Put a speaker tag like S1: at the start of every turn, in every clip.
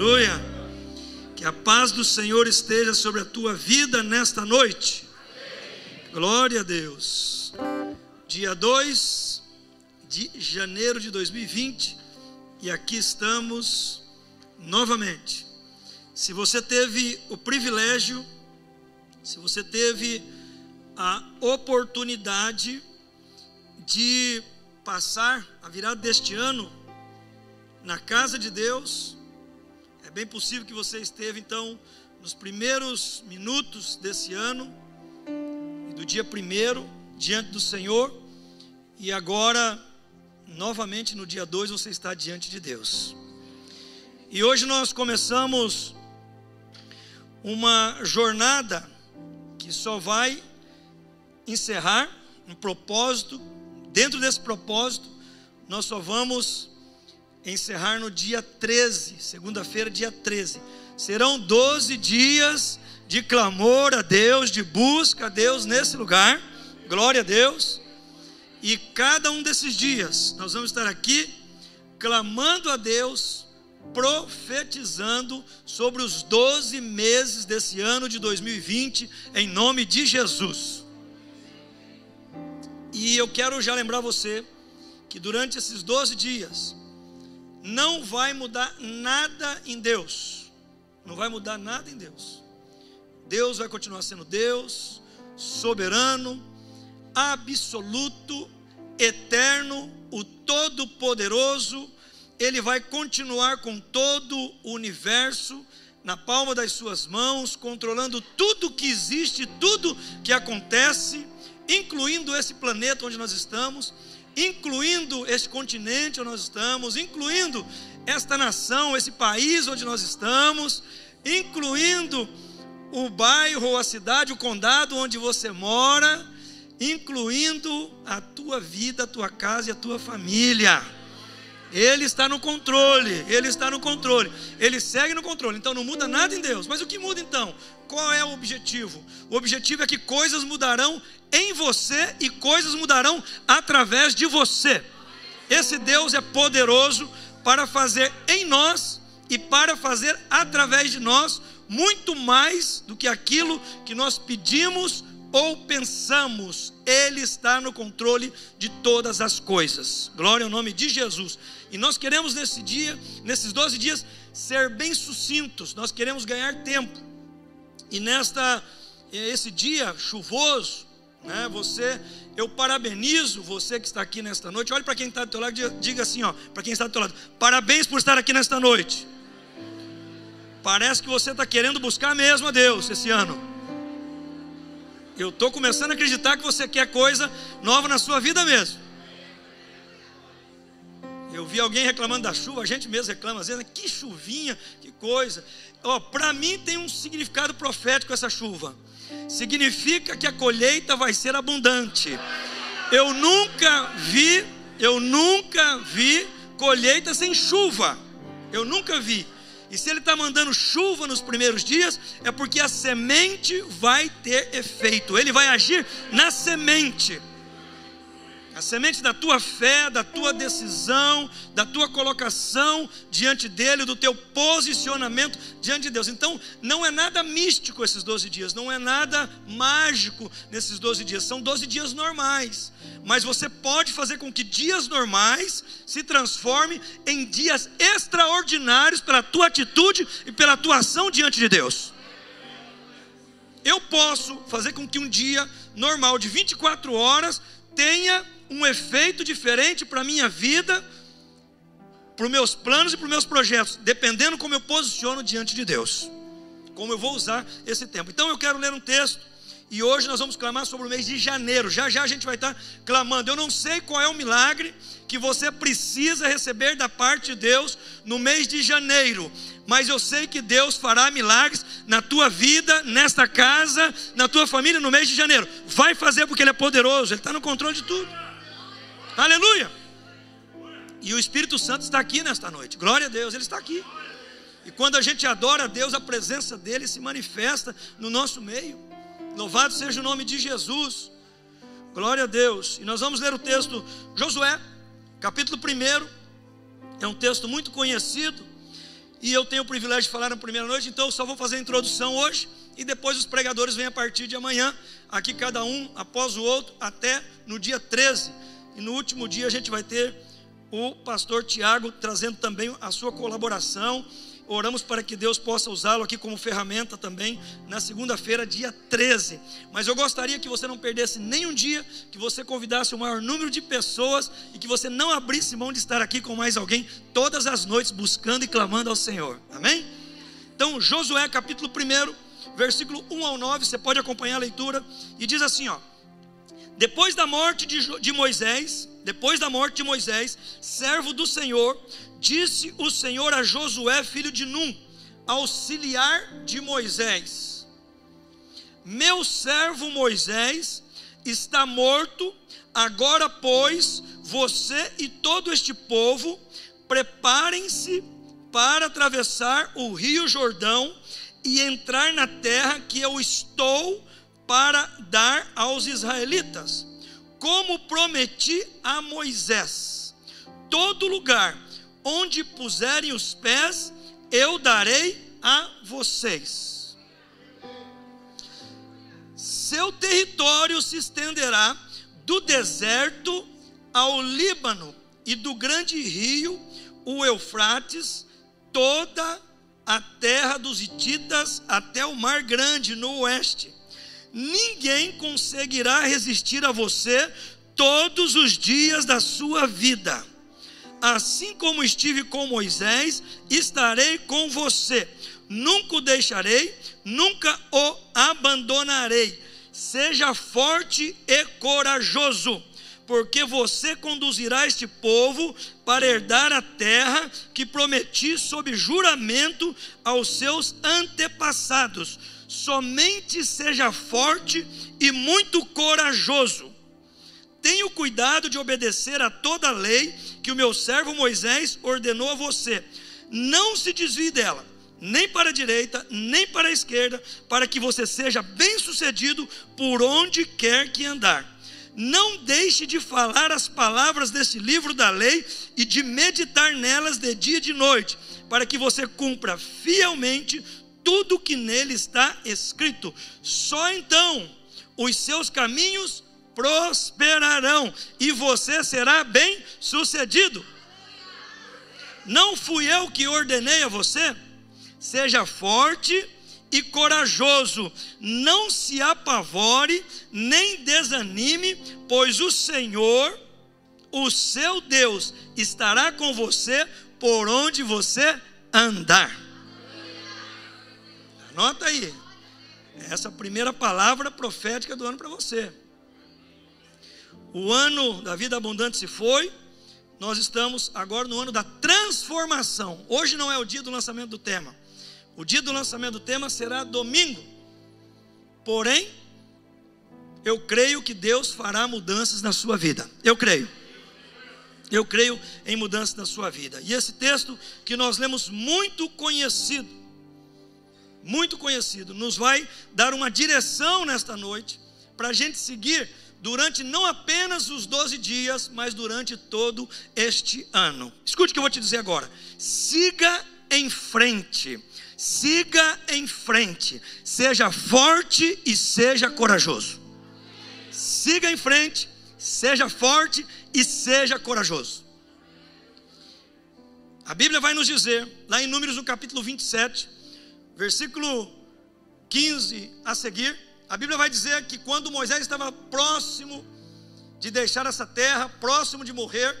S1: Aleluia. Que a paz do Senhor esteja sobre a tua vida nesta noite. Glória a Deus. Dia 2 de janeiro de 2020 e aqui estamos novamente. Se você teve o privilégio, se você teve a oportunidade de passar a virada deste ano na casa de Deus, é bem possível que você esteve então nos primeiros minutos desse ano, do dia primeiro, diante do Senhor, e agora, novamente no dia 2, você está diante de Deus. E hoje nós começamos uma jornada que só vai encerrar um propósito. Dentro desse propósito, nós só vamos encerrar no dia 13, segunda-feira, dia 13. Serão 12 dias de clamor a Deus, de busca a Deus nesse lugar. Glória a Deus. E cada um desses dias nós vamos estar aqui clamando a Deus, profetizando sobre os 12 meses desse ano de 2020, em nome de Jesus. E eu quero já lembrar você que durante esses 12 dias, não vai mudar nada em Deus. Não vai mudar nada em Deus. Deus vai continuar sendo Deus, soberano, absoluto, eterno, o todo-poderoso. Ele vai continuar com todo o universo na palma das suas mãos, controlando tudo que existe, tudo que acontece, incluindo esse planeta onde nós estamos incluindo este continente onde nós estamos, incluindo esta nação, esse país onde nós estamos, incluindo o bairro, a cidade, o condado onde você mora, incluindo a tua vida, a tua casa e a tua família. Ele está no controle, ele está no controle, ele segue no controle, então não muda nada em Deus. Mas o que muda então? Qual é o objetivo? O objetivo é que coisas mudarão em você e coisas mudarão através de você. Esse Deus é poderoso para fazer em nós e para fazer através de nós muito mais do que aquilo que nós pedimos ou pensamos, Ele está no controle de todas as coisas. Glória ao nome de Jesus. E nós queremos nesse dia, nesses 12 dias, ser bem sucintos, nós queremos ganhar tempo. E nesta esse dia chuvoso, né, você, eu parabenizo você que está aqui nesta noite. Olhe para quem está do teu lado, diga assim, ó, para quem está do teu lado, parabéns por estar aqui nesta noite. Parece que você está querendo buscar mesmo a Deus esse ano. Eu estou começando a acreditar que você quer coisa nova na sua vida mesmo. Eu vi alguém reclamando da chuva, a gente mesmo reclama, às vezes, que chuvinha, que coisa. Ó, para mim tem um significado profético essa chuva. Significa que a colheita vai ser abundante. Eu nunca vi, eu nunca vi colheita sem chuva. Eu nunca vi. E se ele está mandando chuva nos primeiros dias, é porque a semente vai ter efeito. Ele vai agir na semente a semente da tua fé, da tua decisão, da tua colocação diante dele, do teu posicionamento diante de Deus. Então, não é nada místico esses 12 dias, não é nada mágico nesses 12 dias, são 12 dias normais. Mas você pode fazer com que dias normais se transformem em dias extraordinários pela tua atitude e pela tua ação diante de Deus. Eu posso fazer com que um dia normal de 24 horas tenha um efeito diferente para a minha vida, para os meus planos e para os meus projetos, dependendo como eu posiciono diante de Deus, como eu vou usar esse tempo. Então eu quero ler um texto, e hoje nós vamos clamar sobre o mês de janeiro. Já já a gente vai estar clamando. Eu não sei qual é o milagre que você precisa receber da parte de Deus no mês de janeiro, mas eu sei que Deus fará milagres na tua vida, nesta casa, na tua família no mês de janeiro. Vai fazer porque Ele é poderoso, Ele está no controle de tudo. Aleluia! E o Espírito Santo está aqui nesta noite. Glória a Deus, ele está aqui. E quando a gente adora a Deus, a presença dele se manifesta no nosso meio. Louvado seja o nome de Jesus. Glória a Deus. E nós vamos ler o texto Josué, capítulo 1. É um texto muito conhecido. e eu tenho o privilégio de falar na primeira noite, então eu só vou fazer a introdução hoje e depois os pregadores vêm a partir de amanhã, aqui cada um após o outro, até no dia 13. E no último dia a gente vai ter o pastor Tiago trazendo também a sua colaboração Oramos para que Deus possa usá-lo aqui como ferramenta também na segunda-feira, dia 13. Mas eu gostaria que você não perdesse nenhum dia, que você convidasse o maior número de pessoas e que você não abrisse mão de estar aqui com mais alguém todas as noites buscando e clamando ao Senhor. Amém? Então, Josué capítulo 1, versículo 1 ao 9, você pode acompanhar a leitura e diz assim, ó: Depois da morte de, de Moisés, depois da morte de Moisés, servo do Senhor, Disse o Senhor a Josué, filho de Num, auxiliar de Moisés: Meu servo Moisés está morto, agora, pois, você e todo este povo preparem-se para atravessar o rio Jordão e entrar na terra que eu estou para dar aos israelitas, como prometi a Moisés. Todo lugar onde puserem os pés, eu darei a vocês. Seu território se estenderá do deserto ao Líbano e do grande rio, o Eufrates, toda a terra dos Hititas até o Mar Grande no oeste. Ninguém conseguirá resistir a você todos os dias da sua vida assim como estive com Moisés, estarei com você. Nunca o deixarei, nunca o abandonarei. Seja forte e corajoso, porque você conduzirá este povo para herdar a terra que prometi sob juramento aos seus antepassados. Somente seja forte e muito corajoso. Tenha o cuidado de obedecer a toda a lei que o meu servo Moisés ordenou a você. Não se desvie dela, nem para a direita, nem para a esquerda, para que você seja bem-sucedido por onde quer que andar. Não deixe de falar as palavras desse livro da lei e de meditar nelas de dia e de noite, para que você cumpra fielmente tudo que nele está escrito. Só então os seus caminhos prosperarão e você será bem sucedido. Não fui eu que ordenei a você? Seja forte e corajoso, não se apavore, nem desanime, pois o Senhor, o seu Deus, estará com você por onde você andar. Anota aí, essa primeira palavra profética do ano para você. O ano da vida abundante se foi, nós estamos agora no ano da transformação. Hoje não é o dia do lançamento do tema. O dia do lançamento do tema será domingo. Porém, eu creio que Deus fará mudanças na sua vida. Eu creio. Eu creio em mudanças na sua vida. E esse texto que nós lemos muito conhecido, muito conhecido, nos vai dar uma direção nesta noite para a gente seguir durante não apenas os 12 dias, mas durante todo este ano. Escute o que eu vou te dizer agora. Siga em frente. Siga em frente. Seja forte e seja corajoso. Siga em frente, seja forte e seja corajoso. A Bíblia vai nos dizer, lá em Números no capítulo 27, versículo 15 a seguir, a Bíblia vai dizer que quando Moisés estava próximo de deixar essa terra, próximo de morrer,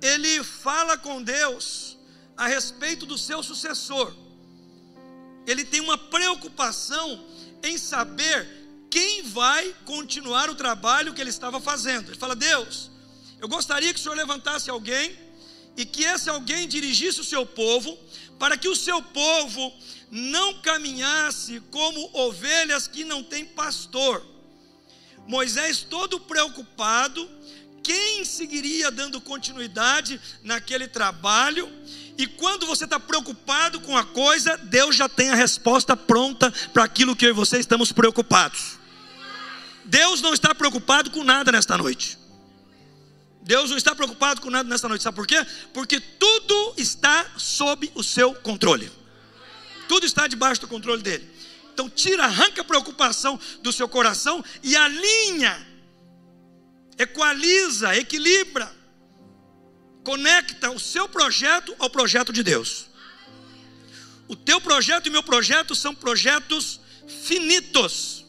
S1: ele fala com Deus a respeito do seu sucessor. Ele tem uma preocupação em saber quem vai continuar o trabalho que ele estava fazendo. Ele fala: Deus, eu gostaria que o Senhor levantasse alguém e que esse alguém dirigisse o seu povo, para que o seu povo não caminhasse como ovelhas que não têm pastor. Moisés, todo preocupado, quem seguiria dando continuidade naquele trabalho? E quando você está preocupado com a coisa, Deus já tem a resposta pronta para aquilo que eu e você estamos preocupados. Deus não está preocupado com nada nesta noite. Deus não está preocupado com nada nessa noite, sabe por quê? Porque tudo está sob o seu controle. Tudo está debaixo do controle dele. Então tira, arranca a preocupação do seu coração e alinha, equaliza, equilibra, conecta o seu projeto ao projeto de Deus. O teu projeto e meu projeto são projetos finitos.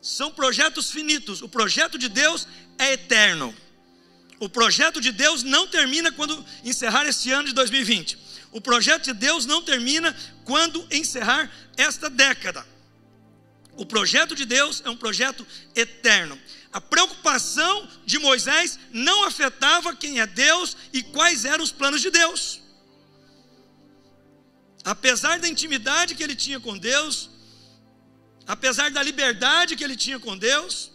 S1: São projetos finitos. O projeto de Deus é eterno. O projeto de Deus não termina quando encerrar esse ano de 2020. O projeto de Deus não termina quando encerrar esta década. O projeto de Deus é um projeto eterno. A preocupação de Moisés não afetava quem é Deus e quais eram os planos de Deus. Apesar da intimidade que ele tinha com Deus, apesar da liberdade que ele tinha com Deus,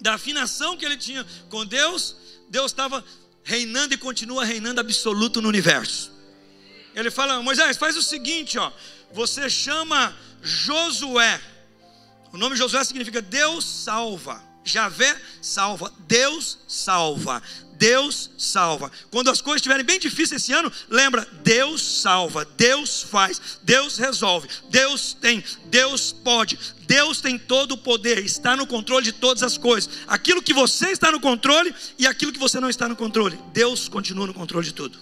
S1: da afinação que ele tinha com Deus, Deus estava reinando e continua reinando absoluto no universo. Ele fala: Moisés, faz o seguinte, ó. Você chama Josué. O nome Josué significa Deus salva. Javé salva. Deus salva. Deus salva. Quando as coisas estiverem bem difíceis esse ano, lembra: Deus salva, Deus faz, Deus resolve, Deus tem, Deus pode, Deus tem todo o poder, está no controle de todas as coisas. Aquilo que você está no controle e aquilo que você não está no controle, Deus continua no controle de tudo.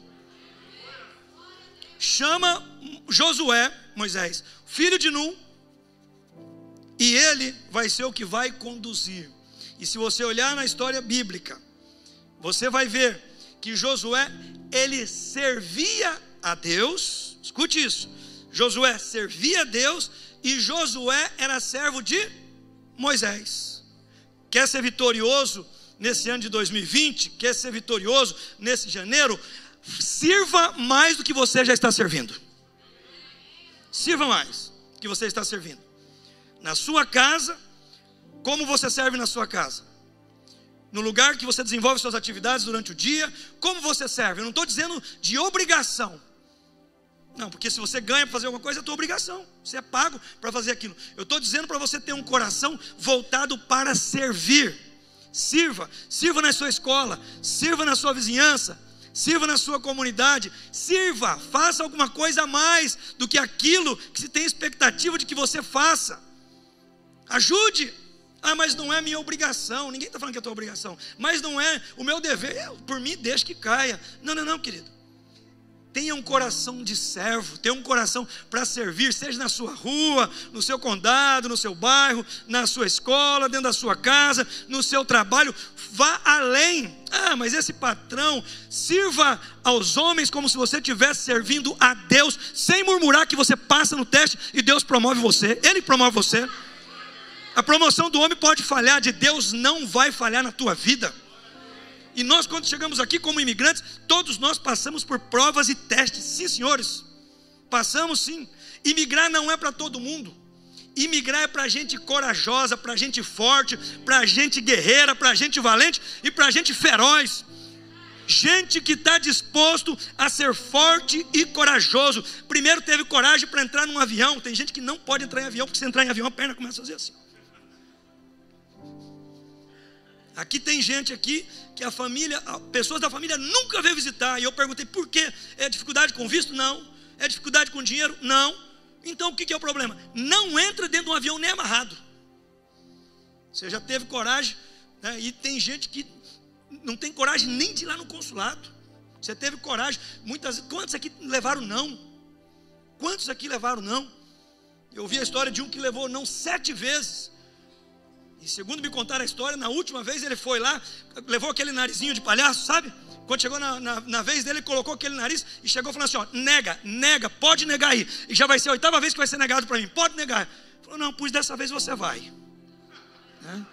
S1: Chama Josué, Moisés, filho de Num, e ele vai ser o que vai conduzir. E se você olhar na história bíblica, você vai ver que Josué, ele servia a Deus, escute isso, Josué servia a Deus e Josué era servo de Moisés. Quer ser vitorioso nesse ano de 2020? Quer ser vitorioso nesse janeiro? Sirva mais do que você já está servindo. Sirva mais do que você está servindo. Na sua casa, como você serve na sua casa? no lugar que você desenvolve suas atividades durante o dia, como você serve. Eu não estou dizendo de obrigação. Não, porque se você ganha para fazer alguma coisa, é tua obrigação. Você é pago para fazer aquilo. Eu estou dizendo para você ter um coração voltado para servir. Sirva, sirva na sua escola, sirva na sua vizinhança, sirva na sua comunidade, sirva, faça alguma coisa a mais do que aquilo que se tem expectativa de que você faça. Ajude. Ah, mas não é minha obrigação. Ninguém está falando que é tua obrigação. Mas não é o meu dever. Eu, por mim, deixa que caia. Não, não, não, querido. Tenha um coração de servo, tenha um coração para servir, seja na sua rua, no seu condado, no seu bairro, na sua escola, dentro da sua casa, no seu trabalho. Vá além. Ah, mas esse patrão sirva aos homens como se você estivesse servindo a Deus, sem murmurar que você passa no teste e Deus promove você. Ele promove você. A promoção do homem pode falhar, de Deus não vai falhar na tua vida. E nós, quando chegamos aqui como imigrantes, todos nós passamos por provas e testes, sim, senhores. Passamos sim. Imigrar não é para todo mundo. Imigrar é para gente corajosa, para gente forte, para gente guerreira, para gente valente e para gente feroz. Gente que está disposto a ser forte e corajoso. Primeiro teve coragem para entrar num avião. Tem gente que não pode entrar em avião, porque se entrar em avião a perna começa a fazer assim. Aqui tem gente aqui que a família, pessoas da família nunca veio visitar. E eu perguntei por quê? É dificuldade com visto? Não. É dificuldade com dinheiro? Não. Então o que é o problema? Não entra dentro de um avião nem amarrado. Você já teve coragem, né? e tem gente que não tem coragem nem de ir lá no consulado. Você teve coragem, muitas quantos aqui levaram não? Quantos aqui levaram não? Eu ouvi a história de um que levou não sete vezes. E segundo me contaram a história, na última vez ele foi lá, levou aquele narizinho de palhaço, sabe? Quando chegou na, na, na, vez dele, ele colocou aquele nariz e chegou falando assim: ó, nega, nega, pode negar aí. E já vai ser a oitava vez que vai ser negado para mim, pode negar. Falou, não, pois dessa vez você vai. Né?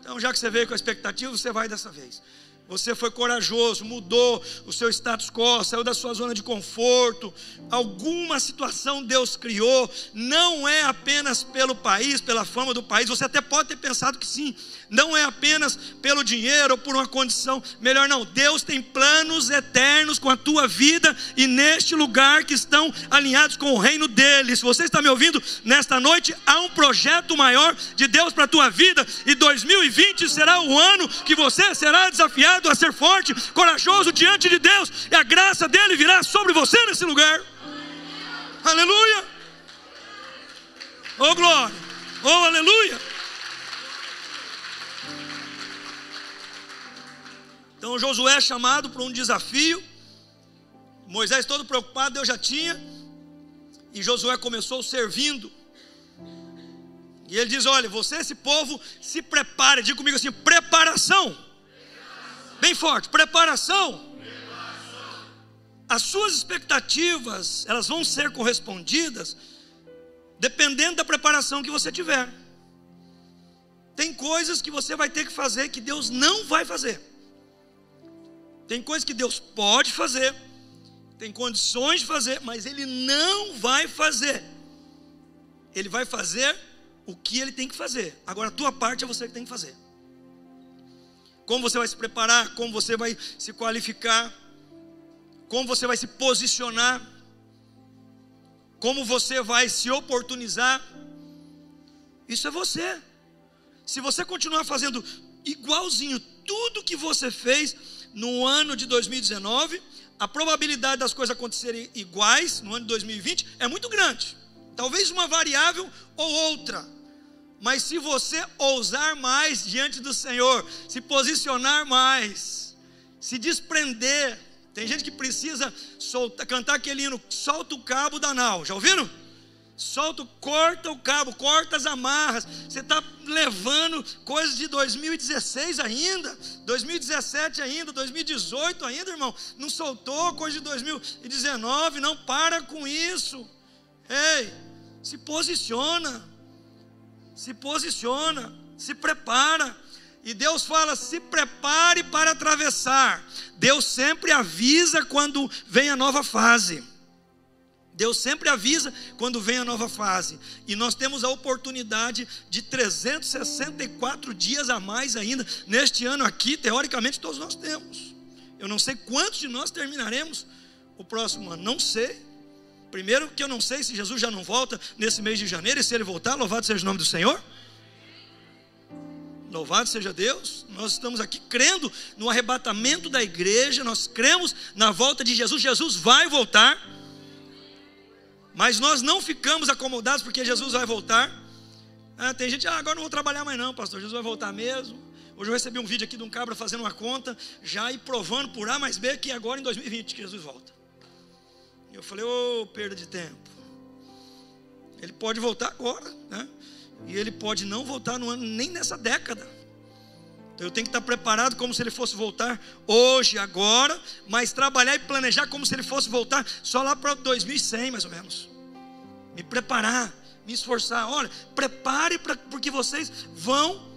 S1: Então, já que você veio com a expectativa, você vai dessa vez. Você foi corajoso, mudou o seu status quo, saiu da sua zona de conforto. Alguma situação Deus criou, não é apenas pelo país, pela fama do país. Você até pode ter pensado que sim, não é apenas pelo dinheiro ou por uma condição melhor, não. Deus tem planos eternos com a tua vida e neste lugar que estão alinhados com o reino dele. Se você está me ouvindo nesta noite, há um projeto maior de Deus para a tua vida e 2020 será o ano que você será desafiado a ser forte, corajoso diante de Deus e a graça dele virá sobre você nesse lugar. Aleluia! Oh glória! Oh aleluia! Então Josué é chamado para um desafio. Moisés todo preocupado, Deus já tinha. E Josué começou servindo. E ele diz: Olha, você, esse povo, se prepare. Diga comigo assim: preparação. Bem forte: preparação. preparação. As suas expectativas, elas vão ser correspondidas dependendo da preparação que você tiver. Tem coisas que você vai ter que fazer que Deus não vai fazer. Tem coisas que Deus pode fazer, tem condições de fazer, mas Ele não vai fazer. Ele vai fazer o que Ele tem que fazer. Agora, a tua parte é você que tem que fazer. Como você vai se preparar, como você vai se qualificar, como você vai se posicionar, como você vai se oportunizar. Isso é você. Se você continuar fazendo igualzinho tudo que você fez, no ano de 2019, a probabilidade das coisas acontecerem iguais no ano de 2020 é muito grande. Talvez uma variável ou outra. Mas se você ousar mais diante do Senhor, se posicionar mais, se desprender, tem gente que precisa soltar, cantar aquele hino, solta o cabo da nau, já ouviram? solta, corta o cabo, corta as amarras. Você está levando coisas de 2016 ainda, 2017 ainda, 2018 ainda, irmão. Não soltou coisa de 2019, não para com isso. Ei, se posiciona, se posiciona, se prepara. E Deus fala: se prepare para atravessar. Deus sempre avisa quando vem a nova fase. Deus sempre avisa quando vem a nova fase. E nós temos a oportunidade de 364 dias a mais ainda neste ano aqui, teoricamente todos nós temos. Eu não sei quantos de nós terminaremos o próximo ano, não sei. Primeiro que eu não sei se Jesus já não volta nesse mês de janeiro e se ele voltar, louvado seja o nome do Senhor. Louvado seja Deus, nós estamos aqui crendo no arrebatamento da igreja, nós cremos na volta de Jesus. Jesus vai voltar. Mas nós não ficamos acomodados porque Jesus vai voltar. Ah, tem gente, ah, agora não vou trabalhar mais não, pastor, Jesus vai voltar mesmo. Hoje eu recebi um vídeo aqui de um cabra fazendo uma conta, já e provando por A mais B que agora em 2020 que Jesus volta. Eu falei, ô, oh, perda de tempo. Ele pode voltar agora, né? E ele pode não voltar no ano, nem nessa década. Então eu tenho que estar preparado como se ele fosse voltar hoje, agora, mas trabalhar e planejar como se ele fosse voltar só lá para 2100, mais ou menos. Me preparar, me esforçar. Olha, prepare pra, porque vocês vão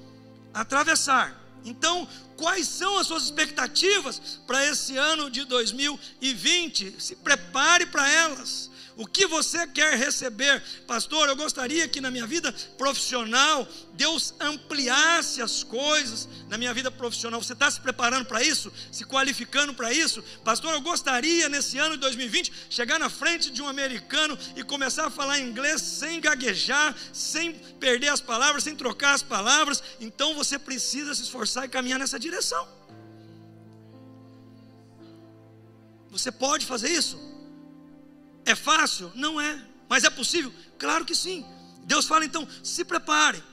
S1: atravessar. Então, quais são as suas expectativas para esse ano de 2020? Se prepare para elas. O que você quer receber? Pastor, eu gostaria que na minha vida profissional Deus ampliasse as coisas na minha vida profissional. Você está se preparando para isso? Se qualificando para isso? Pastor, eu gostaria nesse ano de 2020 chegar na frente de um americano e começar a falar inglês sem gaguejar, sem perder as palavras, sem trocar as palavras. Então você precisa se esforçar e caminhar nessa direção. Você pode fazer isso? É fácil? Não é. Mas é possível? Claro que sim. Deus fala então, se prepare.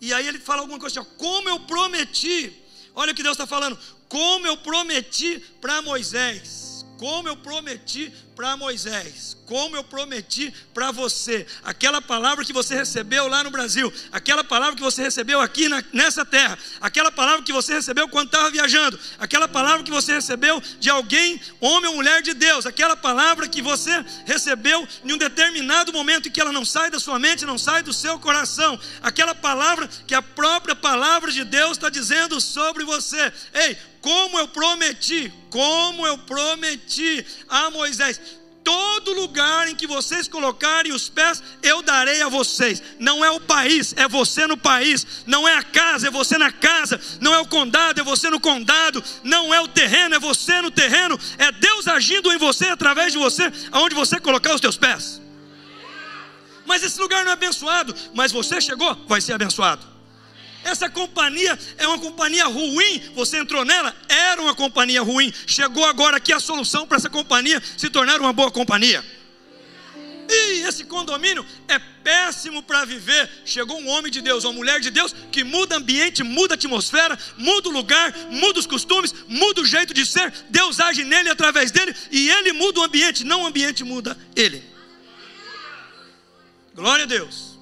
S1: E aí ele fala alguma coisa assim, como eu prometi. Olha o que Deus está falando. Como eu prometi para Moisés. Como eu prometi para Moisés, como eu prometi para você, aquela palavra que você recebeu lá no Brasil, aquela palavra que você recebeu aqui na, nessa terra, aquela palavra que você recebeu quando estava viajando, aquela palavra que você recebeu de alguém, homem ou mulher de Deus, aquela palavra que você recebeu em um determinado momento e que ela não sai da sua mente, não sai do seu coração, aquela palavra que a própria palavra de Deus está dizendo sobre você. Ei, como eu prometi, como eu prometi a Moisés, todo lugar em que vocês colocarem os pés, eu darei a vocês. Não é o país, é você no país. Não é a casa, é você na casa. Não é o condado, é você no condado. Não é o terreno, é você no terreno. É Deus agindo em você, através de você, aonde você colocar os teus pés. Mas esse lugar não é abençoado. Mas você chegou, vai ser abençoado. Essa companhia é uma companhia ruim. Você entrou nela, era uma companhia ruim. Chegou agora aqui a solução para essa companhia se tornar uma boa companhia. E esse condomínio é péssimo para viver. Chegou um homem de Deus, uma mulher de Deus que muda ambiente, muda atmosfera, muda o lugar, muda os costumes, muda o jeito de ser. Deus age nele através dele e ele muda o ambiente, não o ambiente muda ele. Glória a Deus.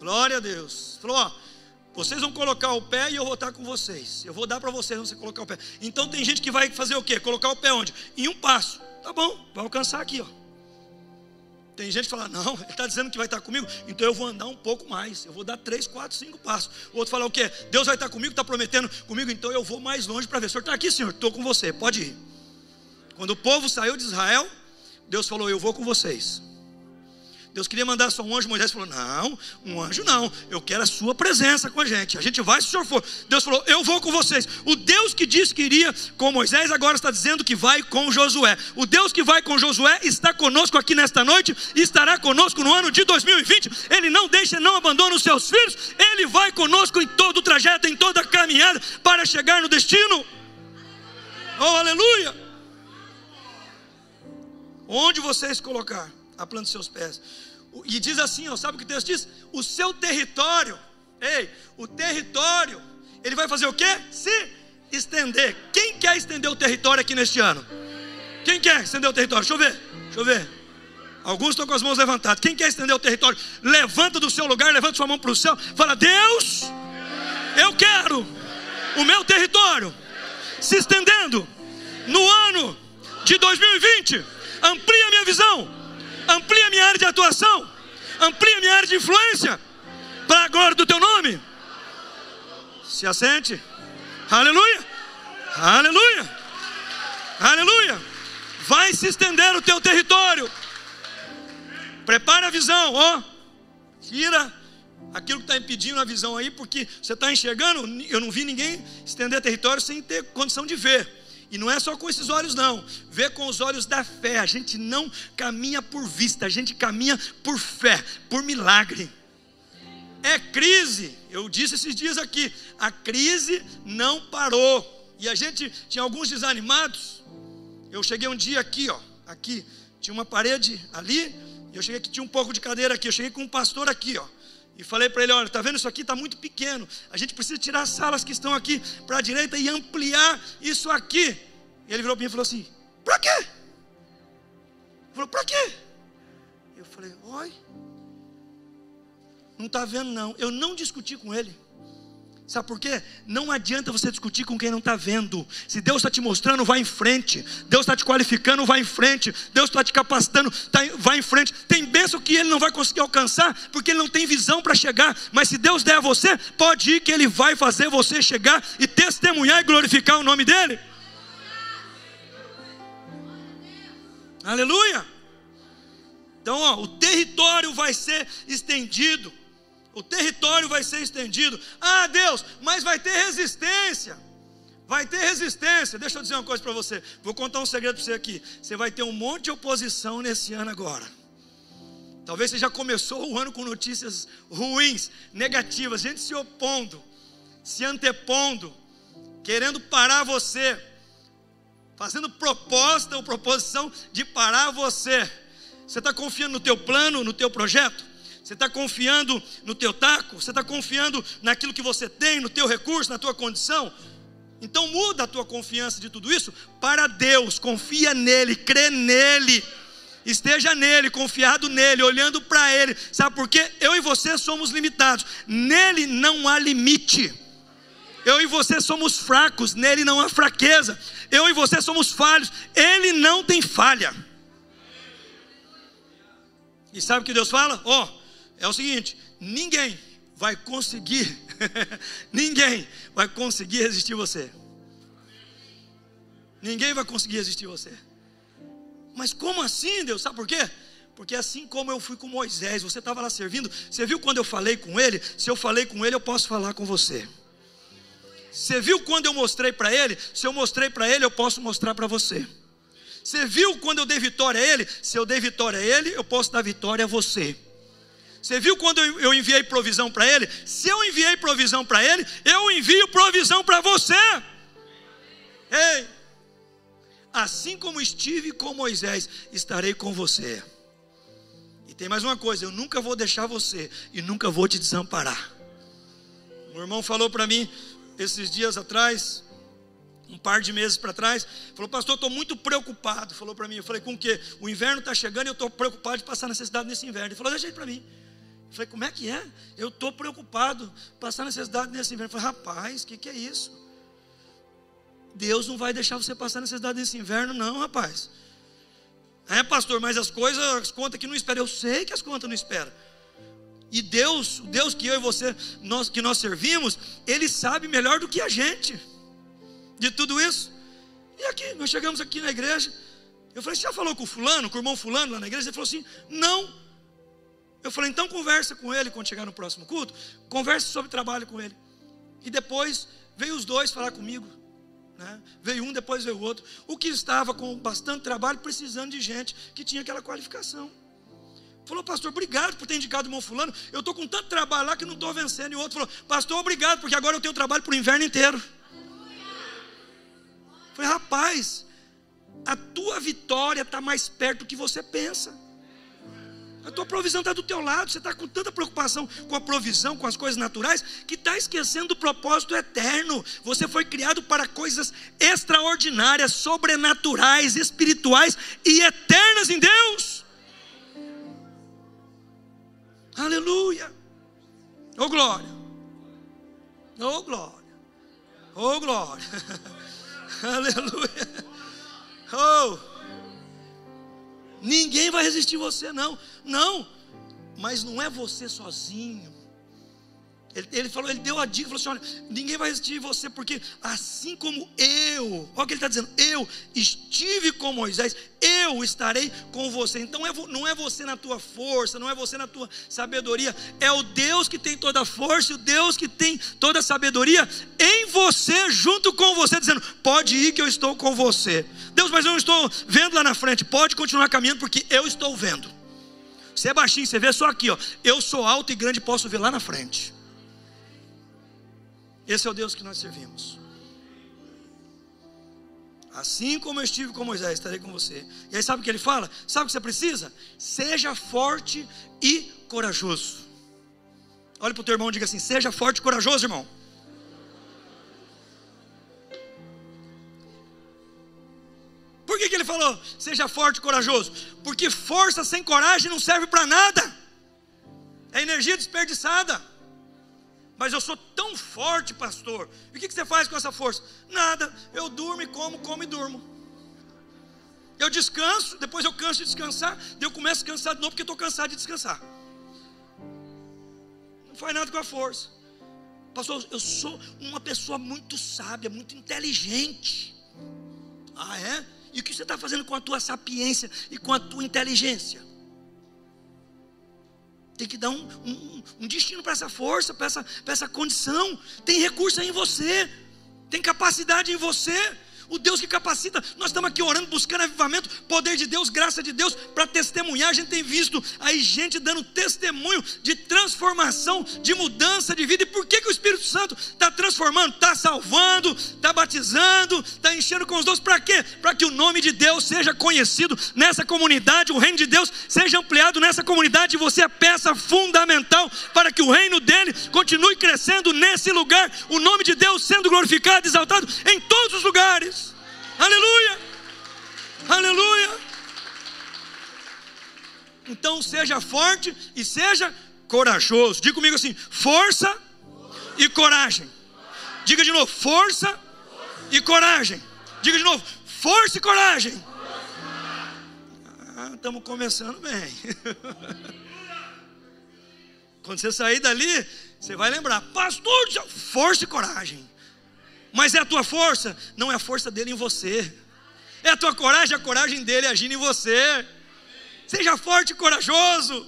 S1: Glória a Deus. Falou, ó, vocês vão colocar o pé e eu vou estar com vocês. Eu vou dar para vocês você colocar o pé. Então tem gente que vai fazer o quê? Colocar o pé onde? Em um passo. Tá bom, vai alcançar aqui, ó. Tem gente que fala, não, ele está dizendo que vai estar comigo, então eu vou andar um pouco mais. Eu vou dar três, quatro, cinco passos. O outro fala o quê? Deus vai estar comigo, está prometendo comigo, então eu vou mais longe para ver. O senhor está aqui, senhor, estou com você, pode ir. Quando o povo saiu de Israel, Deus falou, eu vou com vocês. Deus queria mandar só um anjo, Moisés falou: Não, um anjo não, eu quero a sua presença com a gente. A gente vai se o senhor for. Deus falou: Eu vou com vocês. O Deus que disse que iria com Moisés agora está dizendo que vai com Josué. O Deus que vai com Josué está conosco aqui nesta noite e estará conosco no ano de 2020. Ele não deixa, não abandona os seus filhos. Ele vai conosco em todo o trajeto, em toda a caminhada para chegar no destino. Oh, aleluia! Onde vocês colocar a planta dos seus pés. E diz assim, ó, sabe o que texto diz? O seu território, ei, o território, ele vai fazer o quê? Se estender. Quem quer estender o território aqui neste ano? Quem quer estender o território? Deixa eu ver, deixa eu ver. Alguns estão com as mãos levantadas. Quem quer estender o território? Levanta do seu lugar, levanta sua mão para o céu. Fala, Deus, eu quero o meu território se estendendo no ano de 2020. Amplia minha visão amplia minha área de atuação, amplia minha área de influência, para a glória do teu nome. Se assente, aleluia, aleluia, aleluia. Vai se estender o teu território. Prepara a visão, ó. Tira aquilo que está impedindo a visão aí, porque você está enxergando. Eu não vi ninguém estender território sem ter condição de ver. E não é só com esses olhos, não. Vê com os olhos da fé. A gente não caminha por vista, a gente caminha por fé, por milagre. É crise. Eu disse esses dias aqui: a crise não parou. E a gente tinha alguns desanimados. Eu cheguei um dia aqui, ó. Aqui tinha uma parede ali. Eu cheguei aqui, tinha um pouco de cadeira aqui. Eu cheguei com um pastor aqui, ó. E falei para ele: olha, está vendo isso aqui? Está muito pequeno. A gente precisa tirar as salas que estão aqui para a direita e ampliar isso aqui. E ele virou para mim e falou assim: para quê? Ele falou: para quê? Eu falei: oi. Não está vendo, não. Eu não discuti com ele. Sabe por quê? Não adianta você discutir com quem não está vendo. Se Deus está te mostrando, vai em frente. Deus está te qualificando, vai em frente. Deus está te capacitando, tá, em frente. Tem bênção que ele não vai conseguir alcançar, porque ele não tem visão para chegar. Mas se Deus der a você, pode ir que ele vai fazer você chegar e testemunhar e glorificar o nome dele. Aleluia! Então, ó, o território vai ser estendido. O território vai ser estendido. Ah, Deus, mas vai ter resistência. Vai ter resistência. Deixa eu dizer uma coisa para você. Vou contar um segredo para você aqui. Você vai ter um monte de oposição nesse ano agora. Talvez você já começou o ano com notícias ruins, negativas, gente se opondo, se antepondo, querendo parar você, fazendo proposta ou proposição de parar você. Você está confiando no teu plano, no teu projeto? Você está confiando no teu taco? Você está confiando naquilo que você tem, no teu recurso, na tua condição? Então muda a tua confiança de tudo isso para Deus, confia nele, crê nele. Esteja nele, confiado nele, olhando para ele. Sabe por quê? Eu e você somos limitados. Nele não há limite. Eu e você somos fracos, nele não há fraqueza. Eu e você somos falhos, ele não tem falha. E sabe o que Deus fala? Ó, oh, é o seguinte: ninguém vai conseguir, ninguém vai conseguir resistir você. Ninguém vai conseguir resistir você. Mas como assim, Deus? Sabe por quê? Porque assim como eu fui com Moisés, você estava lá servindo, você viu quando eu falei com ele? Se eu falei com ele, eu posso falar com você. Você viu quando eu mostrei para ele? Se eu mostrei para ele, eu posso mostrar para você. Você viu quando eu dei vitória a ele? Se eu dei vitória a ele, eu posso dar vitória a você. Você viu quando eu enviei provisão para ele? Se eu enviei provisão para ele, eu envio provisão para você. Ei, assim como estive com Moisés, estarei com você. E tem mais uma coisa: eu nunca vou deixar você e nunca vou te desamparar. O irmão falou para mim esses dias atrás, um par de meses para trás, falou, pastor, estou muito preocupado. Falou para mim, eu falei, com o quê? O inverno está chegando e eu estou preocupado de passar necessidade nesse inverno. Ele falou, deixa aí para mim. Eu falei, como é que é? Eu estou preocupado, passar necessidade nesse inverno. Eu falei, rapaz, o que, que é isso? Deus não vai deixar você passar necessidade nesse inverno, não, rapaz. É, pastor, mas as coisas, as contas que não esperam, eu sei que as contas não esperam. E Deus, o Deus que eu e você, nós, que nós servimos, Ele sabe melhor do que a gente de tudo isso. E aqui, nós chegamos aqui na igreja. Eu falei, você já falou com o fulano, com o irmão fulano lá na igreja? Ele falou assim, não. Eu falei, então conversa com ele quando chegar no próximo culto. Converse sobre trabalho com ele. E depois veio os dois falar comigo. Né? Veio um, depois veio o outro. O que estava com bastante trabalho, precisando de gente que tinha aquela qualificação. Falou, pastor, obrigado por ter indicado o irmão fulano. Eu estou com tanto trabalho lá que não estou vencendo. E o outro falou, pastor, obrigado, porque agora eu tenho trabalho para o inverno inteiro. Falei, rapaz, a tua vitória está mais perto do que você pensa. A tua provisão está do teu lado. Você está com tanta preocupação com a provisão, com as coisas naturais, que está esquecendo do propósito eterno. Você foi criado para coisas extraordinárias, sobrenaturais, espirituais e eternas em Deus. Aleluia. Oh glória. Oh glória. Oh glória. Aleluia. Oh. Ninguém vai resistir você, não. Não. Mas não é você sozinho. Ele, ele, falou, ele deu a dica, falou assim: olha, ninguém vai resistir você, porque assim como eu, olha o que ele está dizendo, eu estive com Moisés, eu estarei com você. Então é, não é você na tua força, não é você na tua sabedoria, é o Deus que tem toda a força, o Deus que tem toda a sabedoria em você, junto com você, dizendo: pode ir que eu estou com você. Deus, mas eu não estou vendo lá na frente, pode continuar caminhando, porque eu estou vendo. Você é baixinho, você vê só aqui, ó. Eu sou alto e grande, posso ver lá na frente. Esse é o Deus que nós servimos. Assim como eu estive com Moisés, estarei com você. E aí sabe o que ele fala? Sabe o que você precisa? Seja forte e corajoso. Olha para o teu irmão e diga assim: seja forte e corajoso, irmão. Por que, que ele falou, seja forte e corajoso? Porque força sem coragem não serve para nada, é energia desperdiçada. Mas eu sou tão forte, pastor. E o que você faz com essa força? Nada. Eu durmo e como, como e durmo. Eu descanso, depois eu canso de descansar, daí eu começo a cansar de novo porque estou cansado de descansar. Não faz nada com a força. Pastor, eu sou uma pessoa muito sábia, muito inteligente. Ah, é? E o que você está fazendo com a tua sapiência e com a tua inteligência? Tem que dar um, um, um destino para essa força, para essa, essa condição. Tem recurso aí em você, tem capacidade em você. O Deus que capacita. Nós estamos aqui orando, buscando avivamento, poder de Deus, graça de Deus, para testemunhar. A gente tem visto aí gente dando testemunho de transformação, de mudança de vida. E por que, que o Espírito Santo está transformando, está salvando, está batizando, está enchendo com os dons? Para quê? Para que o nome de Deus seja conhecido nessa comunidade, o reino de Deus seja ampliado nessa comunidade. E você é peça fundamental para que o reino dele continue crescendo nesse lugar. O nome de Deus sendo glorificado, exaltado em todos os lugares. Aleluia! Aleluia! Então seja forte e seja corajoso. Diga comigo assim: força e coragem. Diga de novo: força e coragem. Diga de novo: força e coragem. Ah, estamos começando bem. Quando você sair dali, você vai lembrar, pastor, força e coragem. Mas é a tua força, não é a força dele em você. É a tua coragem, a coragem dele agindo em você. Seja forte e corajoso.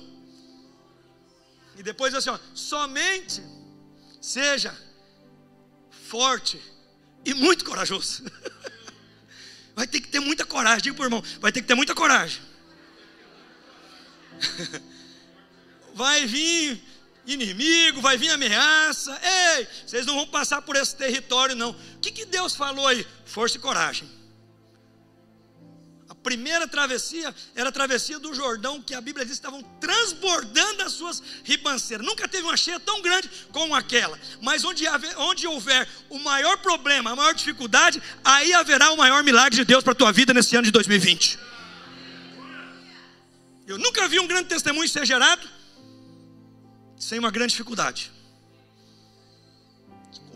S1: E depois assim, ó, somente seja forte e muito corajoso. Vai ter que ter muita coragem, diga o irmão, vai ter que ter muita coragem. Vai vir inimigo, vai vir ameaça. Ei, vocês não vão passar por esse território, não. O que, que Deus falou aí? Força e coragem. A primeira travessia era a travessia do Jordão, que a Bíblia diz que estavam transbordando as suas ribanceiras. Nunca teve uma cheia tão grande como aquela. Mas onde, haver, onde houver o maior problema, a maior dificuldade, aí haverá o maior milagre de Deus para a tua vida nesse ano de 2020. Eu nunca vi um grande testemunho ser gerado sem uma grande dificuldade.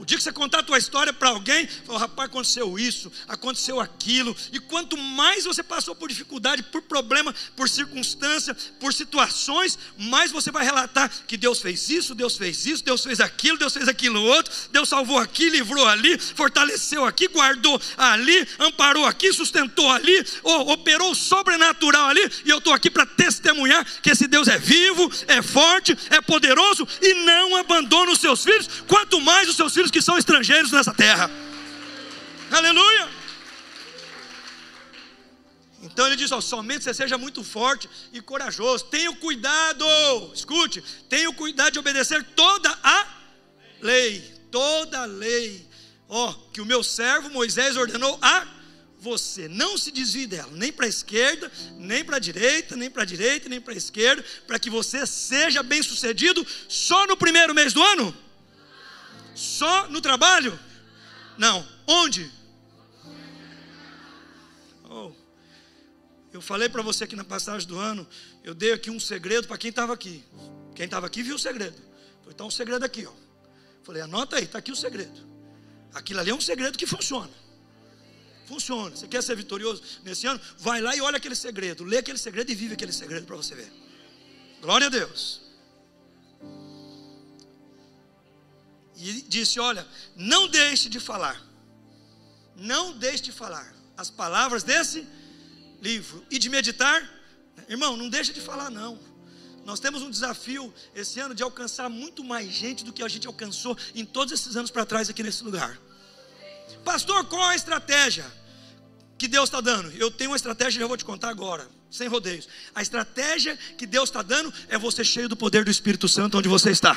S1: O dia que você contar a tua história para alguém, fala, rapaz, aconteceu isso, aconteceu aquilo, e quanto mais você passou por dificuldade, por problema, por circunstância, por situações, mais você vai relatar que Deus fez isso, Deus fez isso, Deus fez aquilo, Deus fez aquilo outro, Deus salvou aqui, livrou ali, fortaleceu aqui, guardou ali, amparou aqui, sustentou ali, operou sobrenatural ali, e eu estou aqui para testemunhar que esse Deus é vivo, é forte, é poderoso e não abandona os seus filhos, quanto mais os seus filhos que são estrangeiros nessa terra. Aleluia! Então ele diz: ó, somente você seja muito forte e corajoso. Tenha cuidado, escute, tenha cuidado de obedecer toda a lei, toda a lei. Ó, que o meu servo Moisés ordenou a você. Não se desvie dela, nem para a esquerda, nem para a direita, nem para a direita, nem para a esquerda, para que você seja bem sucedido só no primeiro mês do ano. Só no trabalho? Não. Onde? Oh. Eu falei para você aqui na passagem do ano, eu dei aqui um segredo para quem estava aqui. Quem estava aqui viu o segredo. Então um segredo aqui, ó. Falei, anota aí, está aqui o segredo. Aquilo ali é um segredo que funciona. Funciona. Você quer ser vitorioso nesse ano? Vai lá e olha aquele segredo. Lê aquele segredo e vive aquele segredo para você ver. Glória a Deus. E disse: Olha, não deixe de falar, não deixe de falar as palavras desse livro e de meditar. Irmão, não deixe de falar, não. Nós temos um desafio esse ano de alcançar muito mais gente do que a gente alcançou em todos esses anos para trás aqui nesse lugar. Pastor, qual a estratégia que Deus está dando? Eu tenho uma estratégia que eu vou te contar agora, sem rodeios. A estratégia que Deus está dando é você cheio do poder do Espírito Santo onde você está.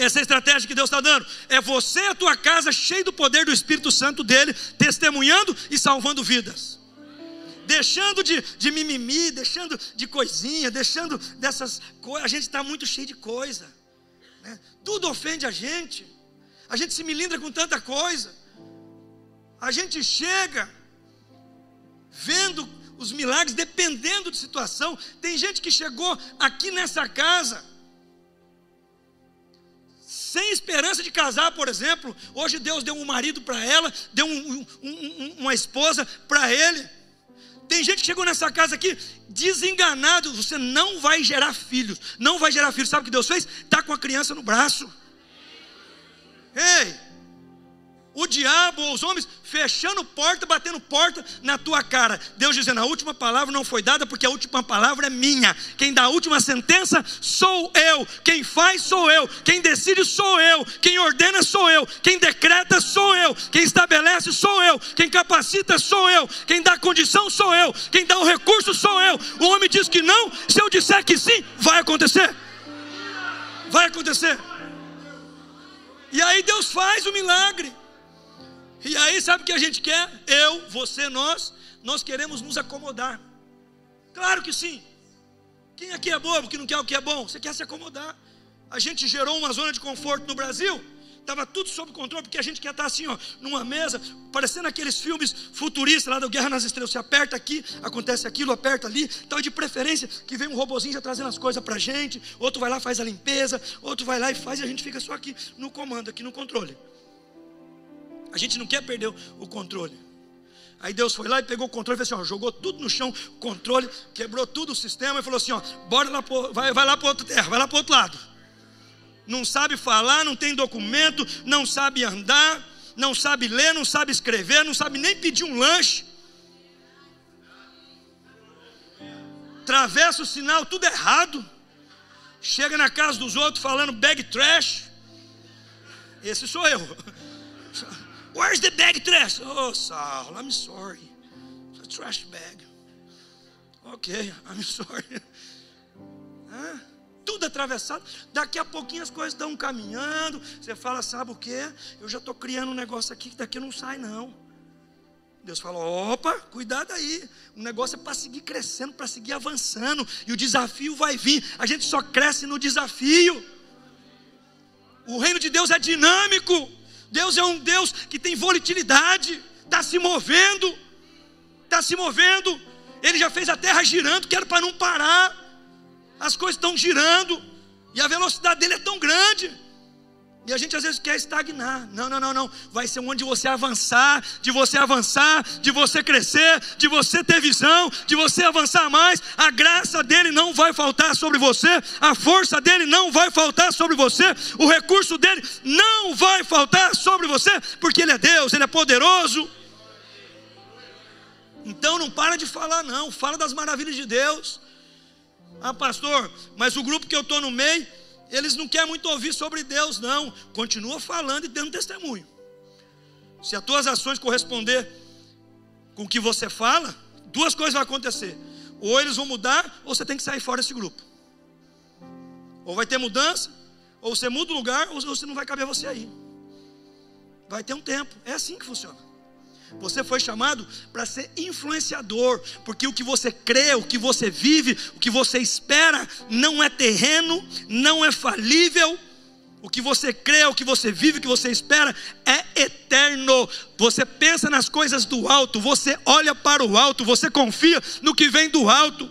S1: Essa é estratégia que Deus está dando. É você e a tua casa cheio do poder do Espírito Santo dele, testemunhando e salvando vidas. Deixando de, de mimimi, deixando de coisinha, deixando dessas coisas. A gente está muito cheio de coisa. Né? Tudo ofende a gente. A gente se milindra com tanta coisa. A gente chega vendo os milagres, dependendo de situação. Tem gente que chegou aqui nessa casa sem esperança de casar, por exemplo. Hoje Deus deu um marido para ela, deu um, um, uma esposa para ele. Tem gente que chegou nessa casa aqui desenganado. Você não vai gerar filhos, não vai gerar filhos. Sabe o que Deus fez? Está com a criança no braço. Ei, o diabo ou os homens fechando porta, batendo porta na tua cara. Deus dizendo: a última palavra não foi dada porque a última palavra é minha. Quem dá a última sentença sou eu. Quem faz sou eu. Quem decide sou eu. Quem ordena sou eu. Quem decreta sou eu. Quem estabelece sou eu. Quem capacita sou eu. Quem dá condição sou eu. Quem dá o recurso sou eu. O homem diz que não, se eu disser que sim, vai acontecer. Vai acontecer. E aí Deus faz o milagre. E aí, sabe o que a gente quer? Eu, você, nós, nós queremos nos acomodar. Claro que sim. Quem aqui é bobo que não quer o que é bom? Você quer se acomodar. A gente gerou uma zona de conforto no Brasil. Estava tudo sob controle, porque a gente quer estar assim, ó, numa mesa, parecendo aqueles filmes futuristas lá da Guerra nas Estrelas. Você aperta aqui, acontece aquilo, aperta ali. Então, de preferência, que vem um robozinho já trazendo as coisas para a gente. Outro vai lá, faz a limpeza. Outro vai lá e faz, e a gente fica só aqui no comando, aqui no controle. A gente não quer perder o controle. Aí Deus foi lá e pegou o controle, fez assim, ó, jogou tudo no chão, controle, quebrou tudo o sistema e falou assim, ó, bora lá, vai, vai lá para outra terra, vai lá para outro lado. Não sabe falar, não tem documento, não sabe andar, não sabe ler, não sabe escrever, não sabe nem pedir um lanche. Atravessa o sinal, tudo errado. Chega na casa dos outros falando bag trash. Esse sou eu. Where's the bag trash? Oh, Sal, I'm sorry. It's a trash bag. Ok, I'm sorry. Tudo atravessado. Daqui a pouquinho as coisas estão caminhando. Você fala, sabe o que? Eu já estou criando um negócio aqui que daqui não sai, não. Deus fala: opa, cuidado aí. O negócio é para seguir crescendo, para seguir avançando. E o desafio vai vir. A gente só cresce no desafio. O reino de Deus é dinâmico. Deus é um Deus que tem volatilidade, está se movendo, está se movendo. Ele já fez a terra girando, quero para não parar. As coisas estão girando, e a velocidade dele é tão grande. E a gente às vezes quer estagnar. Não, não, não, não. Vai ser onde você avançar, de você avançar, de você crescer, de você ter visão, de você avançar mais. A graça dele não vai faltar sobre você, a força dele não vai faltar sobre você, o recurso dele não vai faltar sobre você, porque ele é Deus, ele é poderoso. Então não para de falar, não. Fala das maravilhas de Deus. Ah, pastor, mas o grupo que eu estou no meio eles não querem muito ouvir sobre Deus, não. Continua falando e dando testemunho. Se as tuas ações corresponder com o que você fala, duas coisas vão acontecer. Ou eles vão mudar, ou você tem que sair fora desse grupo. Ou vai ter mudança, ou você muda o lugar, ou você não vai caber você aí. Vai ter um tempo. É assim que funciona. Você foi chamado para ser influenciador, porque o que você crê, o que você vive, o que você espera, não é terreno, não é falível. O que você crê, o que você vive, o que você espera é eterno. Você pensa nas coisas do alto, você olha para o alto, você confia no que vem do alto.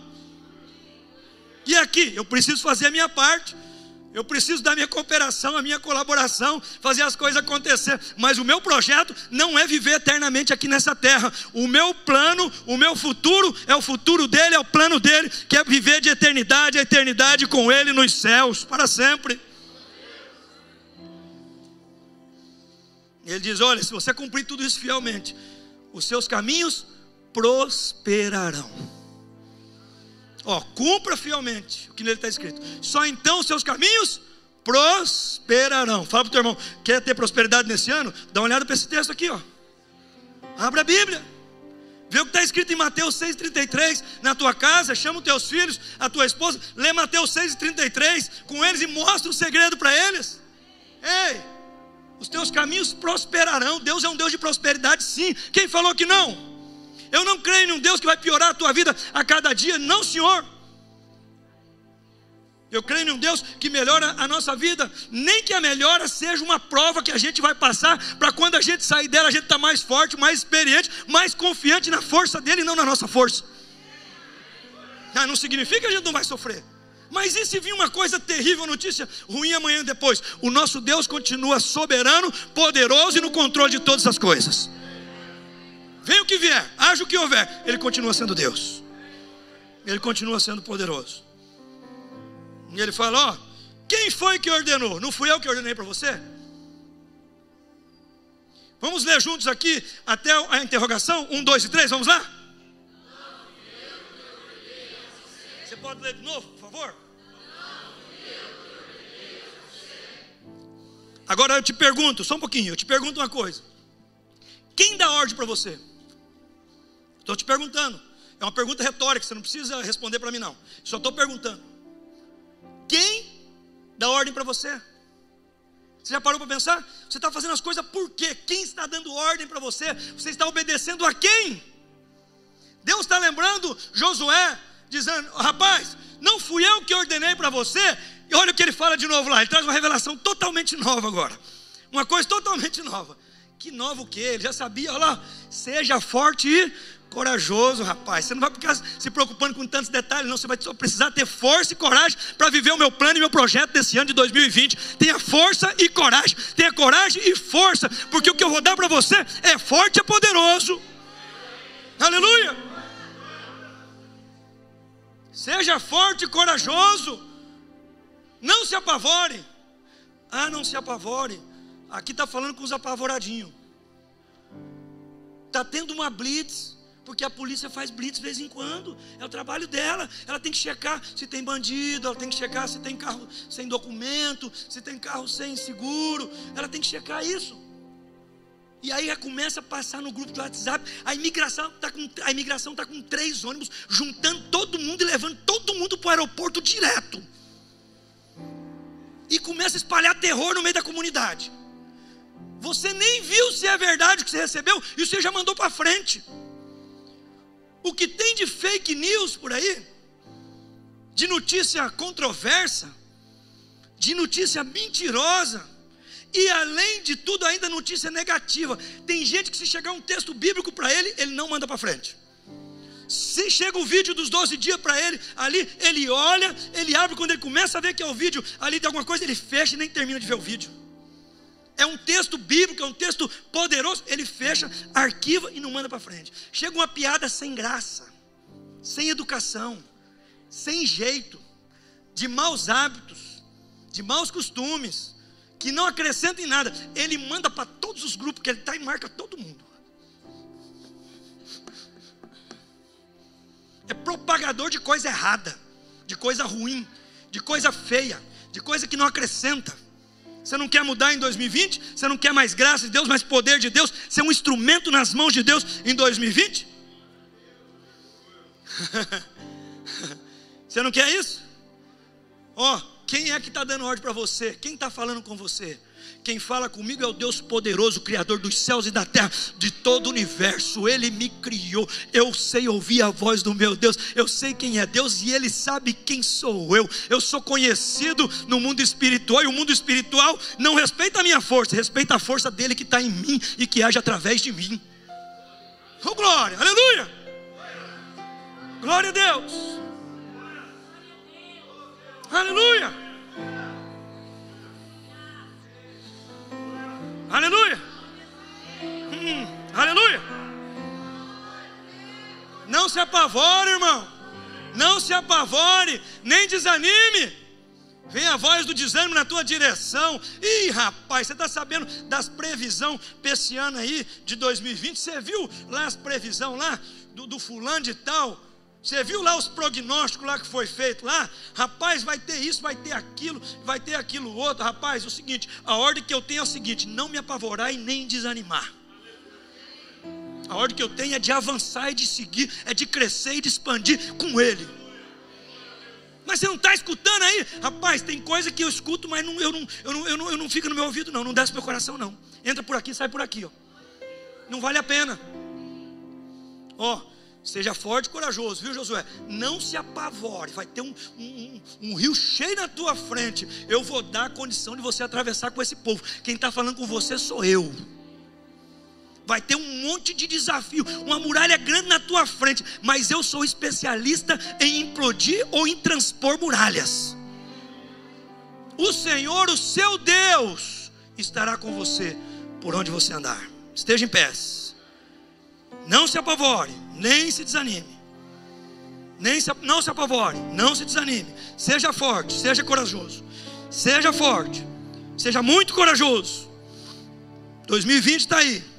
S1: E aqui, eu preciso fazer a minha parte. Eu preciso da minha cooperação, a minha colaboração, fazer as coisas acontecer. Mas o meu projeto não é viver eternamente aqui nessa terra. O meu plano, o meu futuro é o futuro dele, é o plano dele, que é viver de eternidade a eternidade com ele nos céus, para sempre. Ele diz: Olha, se você cumprir tudo isso fielmente, os seus caminhos prosperarão. Ó, cumpra fielmente o que nele está escrito. Só então seus caminhos prosperarão. Fala para o teu irmão, quer ter prosperidade nesse ano? Dá uma olhada para esse texto aqui, ó. Abra a Bíblia. Vê o que está escrito em Mateus 6,33 na tua casa, chama os teus filhos, a tua esposa, lê Mateus 6,33 com eles e mostra o segredo para eles. Ei, os teus caminhos prosperarão. Deus é um Deus de prosperidade, sim. Quem falou que não? Eu não creio em um Deus que vai piorar a tua vida a cada dia, não, Senhor. Eu creio em um Deus que melhora a nossa vida, nem que a melhora seja uma prova que a gente vai passar, para quando a gente sair dela, a gente tá mais forte, mais experiente, mais confiante na força dele e não na nossa força. Ah, não significa que a gente não vai sofrer. Mas e se vir uma coisa terrível, notícia ruim amanhã depois? O nosso Deus continua soberano, poderoso e no controle de todas as coisas. Venha o que vier, haja o que houver, Ele continua sendo Deus. Ele continua sendo poderoso. E ele fala: Ó, quem foi que ordenou? Não fui eu que ordenei para você? Vamos ler juntos aqui até a interrogação? Um, dois e três, vamos lá? Você pode ler de novo, por favor? Agora eu te pergunto, só um pouquinho, eu te pergunto uma coisa. Quem dá ordem para você? Estou te perguntando. É uma pergunta retórica, você não precisa responder para mim, não. Só estou perguntando. Quem dá ordem para você? Você já parou para pensar? Você está fazendo as coisas por quê? Quem está dando ordem para você? Você está obedecendo a quem? Deus está lembrando Josué, dizendo: rapaz, não fui eu que ordenei para você. E olha o que ele fala de novo lá. Ele traz uma revelação totalmente nova agora. Uma coisa totalmente nova. Que nova o que? Ele já sabia, olha lá. Seja forte e corajoso, rapaz. Você não vai ficar se preocupando com tantos detalhes, não. Você vai só precisar ter força e coragem para viver o meu plano e meu projeto desse ano de 2020. Tenha força e coragem. Tenha coragem e força, porque o que eu vou dar para você é forte e poderoso. Aleluia! Seja forte e corajoso. Não se apavore. Ah, não se apavore. Aqui está falando com os apavoradinhos. Está tendo uma blitz porque a polícia faz blitz de vez em quando, é o trabalho dela. Ela tem que checar se tem bandido, ela tem que checar se tem carro sem documento, se tem carro sem seguro, ela tem que checar isso. E aí começa a passar no grupo do WhatsApp, a imigração está com, a imigração tá com três ônibus, juntando todo mundo e levando todo mundo para o aeroporto direto. E começa a espalhar terror no meio da comunidade. Você nem viu se é verdade o que você recebeu, e você já mandou para frente. O que tem de fake news por aí, de notícia controversa, de notícia mentirosa, e além de tudo, ainda notícia negativa. Tem gente que, se chegar um texto bíblico para ele, ele não manda para frente. Se chega o vídeo dos 12 dias para ele, ali ele olha, ele abre, quando ele começa a ver que é o vídeo ali de alguma coisa, ele fecha e nem termina de ver o vídeo é um texto bíblico, é um texto poderoso, ele fecha, arquiva e não manda para frente. Chega uma piada sem graça, sem educação, sem jeito, de maus hábitos, de maus costumes, que não acrescenta em nada. Ele manda para todos os grupos que ele está e marca todo mundo. É propagador de coisa errada, de coisa ruim, de coisa feia, de coisa que não acrescenta. Você não quer mudar em 2020? Você não quer mais graça de Deus, mais poder de Deus? Ser um instrumento nas mãos de Deus em 2020? você não quer isso? Ó, oh, quem é que está dando ordem para você? Quem está falando com você? Quem fala comigo é o Deus poderoso, Criador dos céus e da terra, de todo o universo. Ele me criou. Eu sei ouvir a voz do meu Deus. Eu sei quem é Deus e Ele sabe quem sou eu. Eu sou conhecido no mundo espiritual e o mundo espiritual não respeita a minha força, respeita a força dele que está em mim e que age através de mim. Oh, glória, aleluia! Glória a Deus! Aleluia! Se apavore, irmão. Não se apavore, nem desanime. Vem a voz do desânimo na tua direção. Ih, rapaz, você está sabendo das previsão pessiana aí de 2020? Você viu lá as previsão lá do, do fulano de tal? Você viu lá os prognósticos lá que foi feito lá? Rapaz, vai ter isso, vai ter aquilo, vai ter aquilo outro. Rapaz, é o seguinte, a ordem que eu tenho é o seguinte: não me apavorar e nem desanimar. A ordem que eu tenho é de avançar e de seguir, é de crescer e de expandir com Ele. Mas você não está escutando aí? Rapaz, tem coisa que eu escuto, mas não, eu, não, eu, não, eu, não, eu não fica no meu ouvido, não. Não desce meu coração, não. Entra por aqui, sai por aqui. Ó. Não vale a pena. Ó, Seja forte e corajoso, viu, Josué? Não se apavore. Vai ter um, um, um, rio cheio na tua frente. Eu vou dar a condição de você atravessar com esse povo. Quem está falando com você sou eu. Vai ter um monte de desafio, uma muralha grande na tua frente. Mas eu sou especialista em implodir ou em transpor muralhas. O Senhor, o seu Deus, estará com você por onde você andar. Esteja em pé. Não se apavore nem se desanime. Nem se, não se apavore, não se desanime. Seja forte, seja corajoso. Seja forte, seja muito corajoso. 2020 está aí.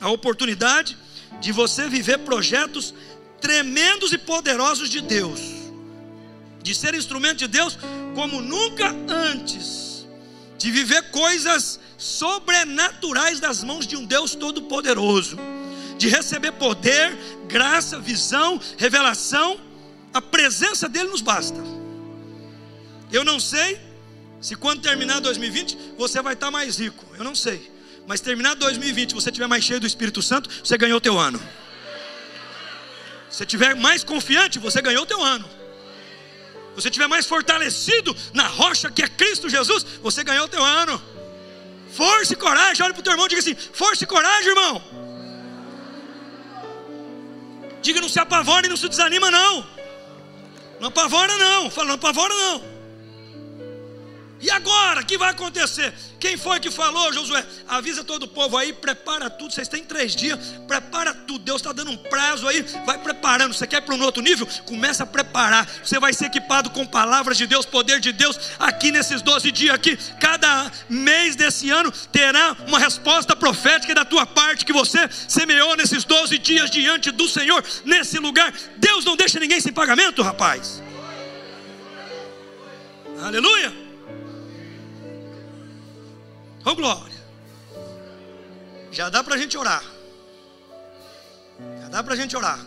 S1: A oportunidade de você viver projetos tremendos e poderosos de Deus, de ser instrumento de Deus como nunca antes, de viver coisas sobrenaturais das mãos de um Deus todo-poderoso, de receber poder, graça, visão, revelação, a presença dele nos basta. Eu não sei se quando terminar 2020 você vai estar mais rico, eu não sei. Mas terminar 2020, você estiver mais cheio do Espírito Santo, você ganhou o teu ano. Se estiver mais confiante, você ganhou o teu ano. Você estiver mais fortalecido na rocha que é Cristo Jesus, você ganhou o teu ano. Força e coragem, olha para o teu irmão e diga assim: força e coragem, irmão. Diga, não se apavora e não se desanima, não. Não apavora, não. Fala, não apavora, não. E agora, o que vai acontecer? Quem foi que falou, Josué? Avisa todo o povo aí, prepara tudo. Vocês têm três dias, prepara tudo. Deus está dando um prazo aí, vai preparando. Você quer para um outro nível? Começa a preparar. Você vai ser equipado com palavras de Deus, poder de Deus, aqui nesses 12 dias aqui. Cada mês desse ano terá uma resposta profética da tua parte que você semeou nesses 12 dias diante do Senhor, nesse lugar. Deus não deixa ninguém sem pagamento, rapaz. Aleluia. Ô glória. Já dá para a gente orar. Já dá para a gente orar.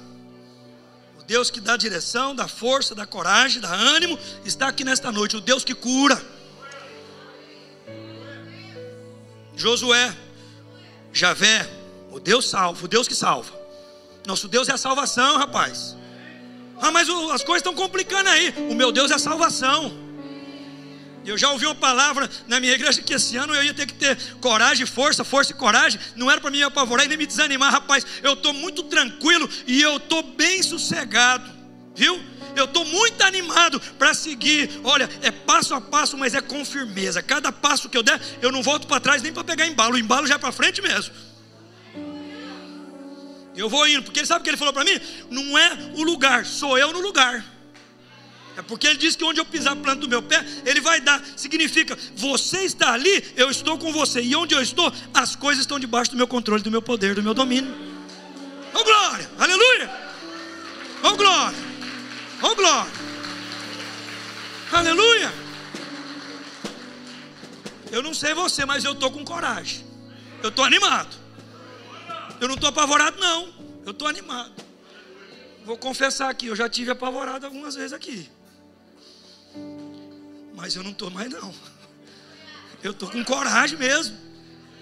S1: O Deus que dá direção, dá força, dá coragem, dá ânimo, está aqui nesta noite. O Deus que cura. Josué, Javé, o Deus salva, o Deus que salva. Nosso Deus é a salvação, rapaz. Ah, mas as coisas estão complicando aí. O meu Deus é a salvação. Eu já ouvi uma palavra na minha igreja que esse ano eu ia ter que ter coragem, força, força e coragem. Não era para me apavorar e nem me desanimar, rapaz. Eu estou muito tranquilo e eu estou bem sossegado, viu? Eu estou muito animado para seguir. Olha, é passo a passo, mas é com firmeza. Cada passo que eu der, eu não volto para trás nem para pegar embalo. O embalo já é para frente mesmo. Eu vou indo, porque ele sabe o que ele falou para mim? Não é o lugar, sou eu no lugar. É porque ele diz que onde eu pisar a planta do meu pé, ele vai dar. Significa, você está ali, eu estou com você. E onde eu estou, as coisas estão debaixo do meu controle, do meu poder, do meu domínio. Oh glória! Aleluia! Oh glória! Oh glória! Aleluia! Eu não sei você, mas eu estou com coragem. Eu estou animado. Eu não estou apavorado, não. Eu estou animado. Vou confessar aqui, eu já tive apavorado algumas vezes aqui. Mas eu não estou mais não. Eu estou com coragem mesmo.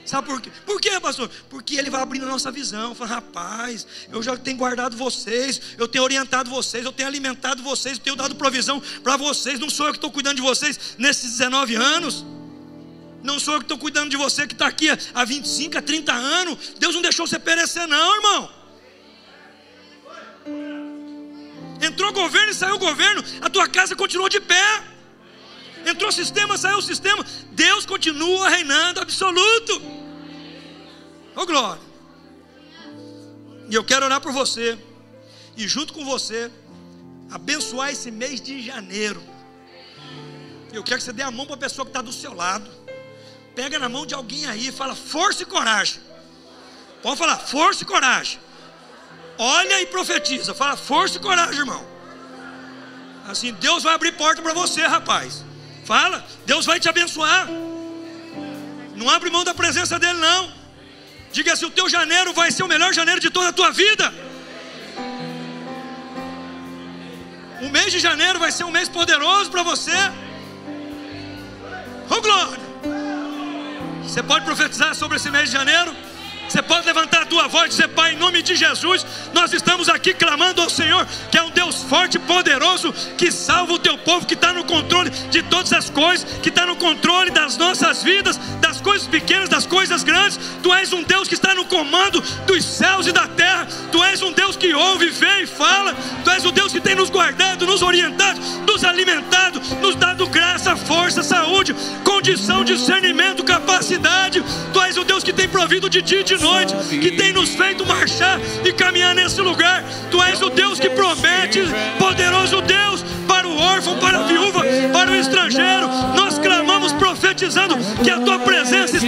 S1: Sabe por quê? Por quê, pastor? Porque ele vai abrindo a nossa visão. Fala, rapaz, eu já tenho guardado vocês, eu tenho orientado vocês, eu tenho alimentado vocês, eu tenho dado provisão para vocês. Não sou eu que estou cuidando de vocês nesses 19 anos. Não sou eu que estou cuidando de você que está aqui há 25, há 30 anos. Deus não deixou você perecer, não, irmão. Entrou governo e saiu governo, a tua casa continuou de pé. Entrou sistema, saiu sistema. Deus continua reinando absoluto. Oh glória. E eu quero orar por você. E junto com você, abençoar esse mês de janeiro. Eu quero que você dê a mão para a pessoa que está do seu lado. Pega na mão de alguém aí e fala força e coragem. Pode falar força e coragem. Olha e profetiza. Fala força e coragem, irmão. Assim, Deus vai abrir porta para você, rapaz. Fala, Deus vai te abençoar. Não abre mão da presença dele, não. Diga assim: o teu janeiro vai ser o melhor janeiro de toda a tua vida. O mês de janeiro vai ser um mês poderoso para você. Oh glória! Você pode profetizar sobre esse mês de janeiro? Você pode levantar a tua voz e dizer, Pai, em nome de Jesus, nós estamos aqui clamando ao Senhor, que é um Deus forte e poderoso, que salva o teu povo, que está no controle de todas as coisas, que está no controle das nossas vidas, das coisas pequenas, das coisas grandes. Tu és um Deus que está no comando dos céus e da terra. Tu és um Deus que ouve, vê e fala. Tu és o Deus que tem nos guardado, nos orientado, nos alimentado, nos dado graça, força, saúde, condição, discernimento, capacidade. Provido de ti de noite, que tem nos feito marchar e caminhar nesse lugar. Tu és o Deus que promete, poderoso Deus, para o órfão, para a viúva, para o estrangeiro. Nós clamamos profetizando que a tua presença Espírito,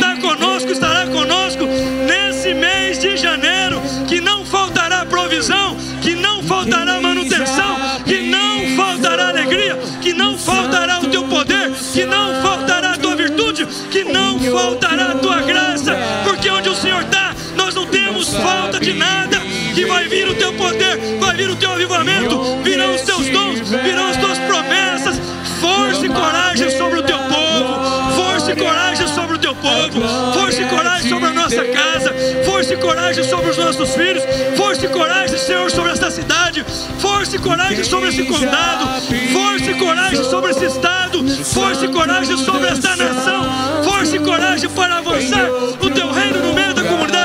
S1: povo. Força e coragem sobre a nossa casa. Força e coragem sobre os nossos filhos. Força e coragem, Senhor, sobre esta cidade. Força e coragem sobre esse condado. Força e coragem sobre esse estado. Força e coragem sobre esta nação. Força e coragem para avançar o teu reino no meio da comunidade